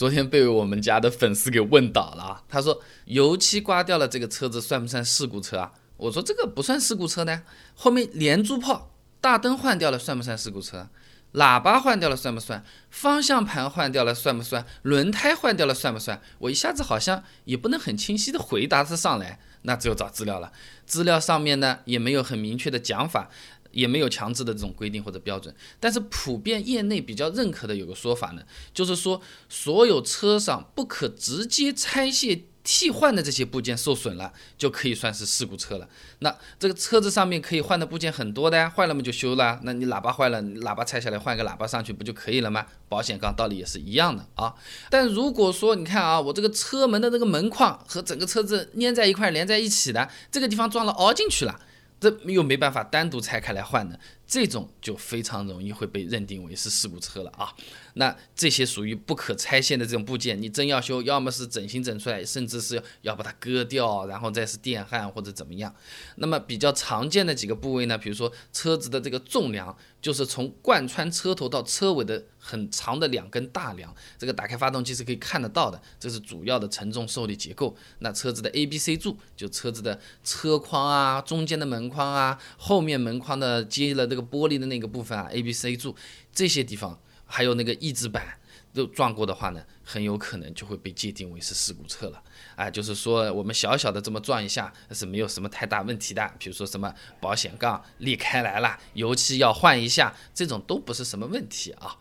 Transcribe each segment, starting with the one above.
昨天被我们家的粉丝给问倒了啊！他说油漆刮掉了，这个车子算不算事故车啊？我说这个不算事故车呢。后面连珠炮、大灯换掉了，算不算事故车？喇叭换掉了算不算？方向盘换掉了算不算？轮胎换掉了算不算？我一下子好像也不能很清晰的回答他上来，那只有找资料了。资料上面呢也没有很明确的讲法。也没有强制的这种规定或者标准，但是普遍业内比较认可的有个说法呢，就是说所有车上不可直接拆卸替换的这些部件受损了，就可以算是事故车了。那这个车子上面可以换的部件很多的呀，坏了嘛就修了。那你喇叭坏了，喇叭拆下来换个喇叭上去不就可以了吗？保险杠道理也是一样的啊。但如果说你看啊，我这个车门的那个门框和整个车子粘在一块连在一起的，这个地方撞了凹进去了。这又没办法单独拆开来换的，这种就非常容易会被认定为是事故车了啊。那这些属于不可拆卸的这种部件，你真要修，要么是整形整出来，甚至是要把它割掉，然后再是电焊或者怎么样。那么比较常见的几个部位呢，比如说车子的这个纵梁。就是从贯穿车头到车尾的很长的两根大梁，这个打开发动机是可以看得到的，这是主要的承重受力结构。那车子的 A、B、C 柱，就车子的车框啊，中间的门框啊，后面门框的接了这个玻璃的那个部分啊，A、B、C 柱这些地方，还有那个翼子板。都撞过的话呢，很有可能就会被界定为是事故车了。啊，就是说我们小小的这么撞一下是没有什么太大问题的。比如说什么保险杠裂开来了，油漆要换一下，这种都不是什么问题啊。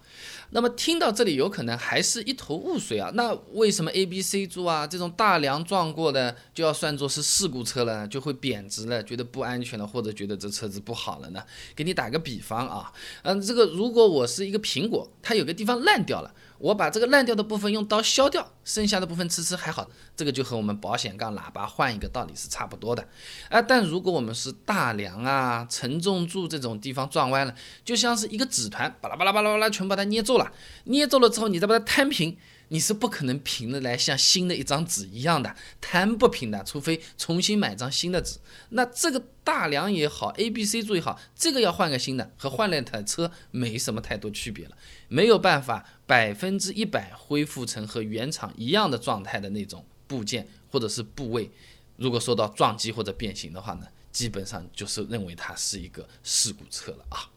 那么听到这里，有可能还是一头雾水啊。那为什么 A、B、C 柱啊这种大梁撞过的就要算作是事故车了，就会贬值了，觉得不安全了，或者觉得这车子不好了呢？给你打个比方啊，嗯，这个如果我是一个苹果，它有个地方烂掉了。我把这个烂掉的部分用用刀削掉，剩下的部分吃吃还好，这个就和我们保险杠、喇叭换一个道理是差不多的。啊，但如果我们是大梁啊、承重柱这种地方撞歪了，就像是一个纸团，巴拉巴拉巴拉巴拉全把它捏皱了，捏皱了之后，你再把它摊平。你是不可能平的来像新的一张纸一样的摊不平的，除非重新买张新的纸。那这个大梁也好，A、B、C 柱也好，这个要换个新的，和换了一台车没什么太多区别了。没有办法百分之一百恢复成和原厂一样的状态的那种部件或者是部位，如果受到撞击或者变形的话呢，基本上就是认为它是一个事故车了啊。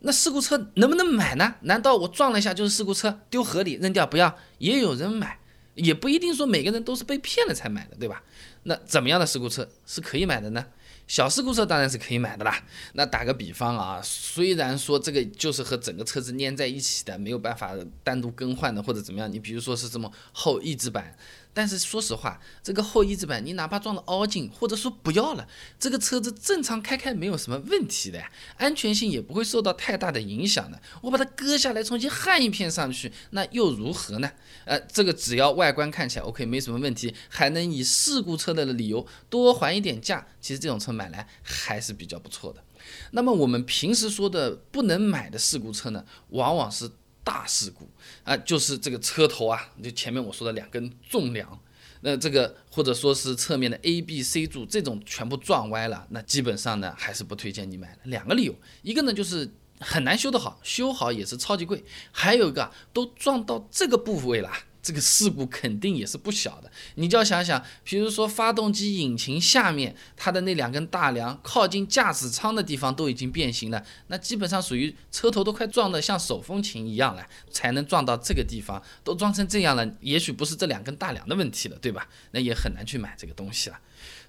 那事故车能不能买呢？难道我撞了一下就是事故车，丢河里扔掉不要？也有人买，也不一定说每个人都是被骗了才买的，对吧？那怎么样的事故车是可以买的呢？小事故车当然是可以买的啦。那打个比方啊，虽然说这个就是和整个车子粘在一起的，没有办法单独更换的或者怎么样，你比如说是这么后翼子板。但是说实话，这个后翼子板你哪怕撞了凹进，或者说不要了，这个车子正常开开没有什么问题的呀，安全性也不会受到太大的影响的。我把它割下来重新焊一片上去，那又如何呢？呃，这个只要外观看起来 OK，没什么问题，还能以事故车的理由多还一点价，其实这种车买来还是比较不错的。那么我们平时说的不能买的事故车呢，往往是。大事故啊，就是这个车头啊，就前面我说的两根纵梁，那这个或者说是侧面的 A、B、C 柱这种全部撞歪了，那基本上呢还是不推荐你买的。两个理由，一个呢就是很难修得好，修好也是超级贵，还有一个都撞到这个部位了。这个事故肯定也是不小的，你就要想想，比如说发动机引擎下面它的那两根大梁，靠近驾驶舱的地方都已经变形了，那基本上属于车头都快撞得像手风琴一样了，才能撞到这个地方，都撞成这样了，也许不是这两根大梁的问题了，对吧？那也很难去买这个东西了。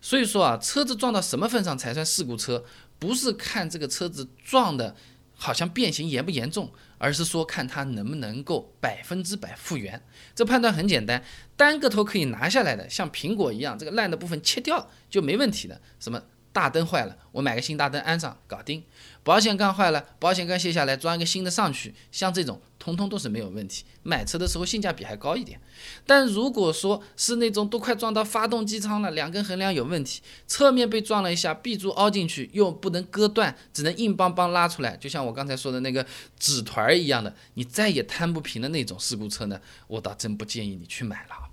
所以说啊，车子撞到什么份上才算事故车？不是看这个车子撞的。好像变形严不严重，而是说看它能不能够百分之百复原。这判断很简单，单个头可以拿下来的，像苹果一样，这个烂的部分切掉就没问题的。什么？大灯坏了，我买个新大灯安上，搞定。保险杠坏了，保险杠卸下来装一个新的上去，像这种通通都是没有问题。买车的时候性价比还高一点。但如果说是那种都快撞到发动机舱了，两根横梁有问题，侧面被撞了一下，B 柱凹进去又不能割断，只能硬邦邦拉出来，就像我刚才说的那个纸团一样的，你再也摊不平的那种事故车呢，我倒真不建议你去买了。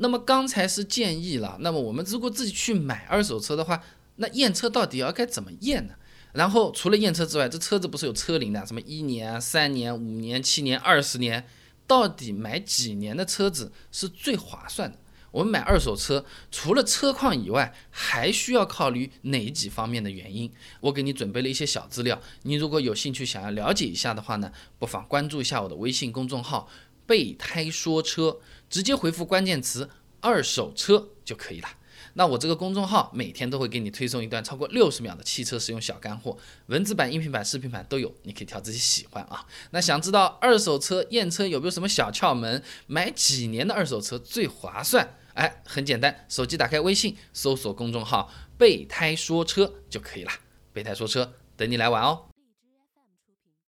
那么刚才是建议了，那么我们如果自己去买二手车的话。那验车到底要该怎么验呢？然后除了验车之外，这车子不是有车龄的，什么一年、三年、五年、七年、二十年，到底买几年的车子是最划算的？我们买二手车，除了车况以外，还需要考虑哪几方面的原因？我给你准备了一些小资料，你如果有兴趣想要了解一下的话呢，不妨关注一下我的微信公众号“备胎说车”，直接回复关键词“二手车”就可以了。那我这个公众号每天都会给你推送一段超过六十秒的汽车使用小干货，文字版、音频版、视频版都有，你可以挑自己喜欢啊。那想知道二手车验车有没有什么小窍门？买几年的二手车最划算？哎，很简单，手机打开微信，搜索公众号“备胎说车”就可以了。备胎说车，等你来玩哦。